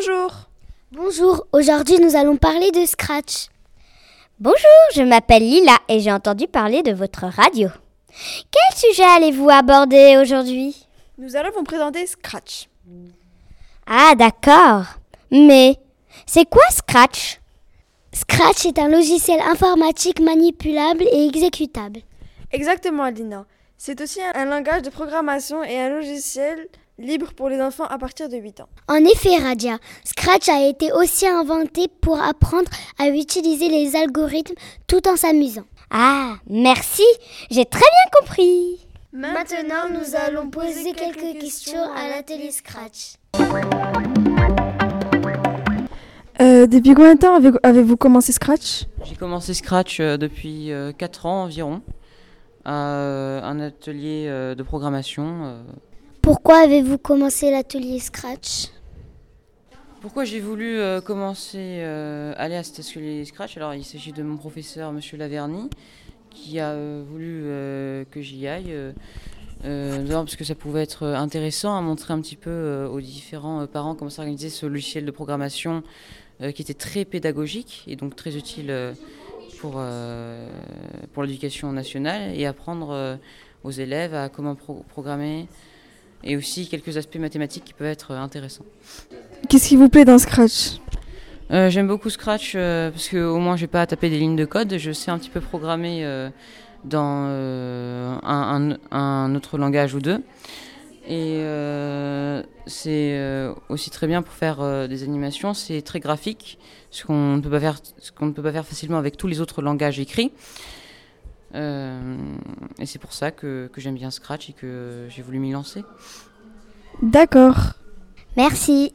Bonjour. Bonjour, aujourd'hui nous allons parler de Scratch. Bonjour, je m'appelle Lila et j'ai entendu parler de votre radio. Quel sujet allez-vous aborder aujourd'hui? Nous allons vous présenter Scratch. Ah d'accord. Mais c'est quoi Scratch? Scratch est un logiciel informatique manipulable et exécutable. Exactement, Alina. C'est aussi un langage de programmation et un logiciel libre pour les enfants à partir de 8 ans. En effet, Radia, Scratch a été aussi inventé pour apprendre à utiliser les algorithmes tout en s'amusant. Ah, merci, j'ai très bien compris. Maintenant, nous allons poser quelques questions à l'atelier Scratch. Euh, depuis combien de temps avez- avez-vous commencé Scratch? J'ai commencé Scratch euh, depuis 4 ans environ, à euh, un atelier euh, de programmation. euh. Pourquoi avez-vous commencé l'atelier Scratch? Pourquoi j'ai voulu euh, commencer euh, aller à cet atelier Scratch? Alors il s'agit de mon professeur, Monsieur Laverny, qui a euh, voulu que j'y aille. D'abord parce que ça pouvait être intéressant à montrer un petit peu aux différents parents comment s'organiser ce logiciel de programmation qui était très pédagogique et donc très utile pour, euh, pour l'éducation nationale et apprendre euh, aux élèves à comment pro- programmer et aussi quelques aspects mathématiques qui peuvent être intéressants. Qu'est-ce qui vous plaît dans Scratch? Euh, J'aime beaucoup Scratch parce qu'au moins j'ai pas à taper des lignes de code, je sais un petit peu programmer dans un, un- un autre langage ou deux. Et c'est euh, aussi très bien pour faire euh, des animations, c'est très graphique, ce qu'on ne peut pas faire, ce qu'on ne peut pas faire facilement avec tous les autres langages écrits. Euh, et c'est pour ça que, que j'aime bien Scratch et que j'ai voulu m'y lancer. D'accord. Merci.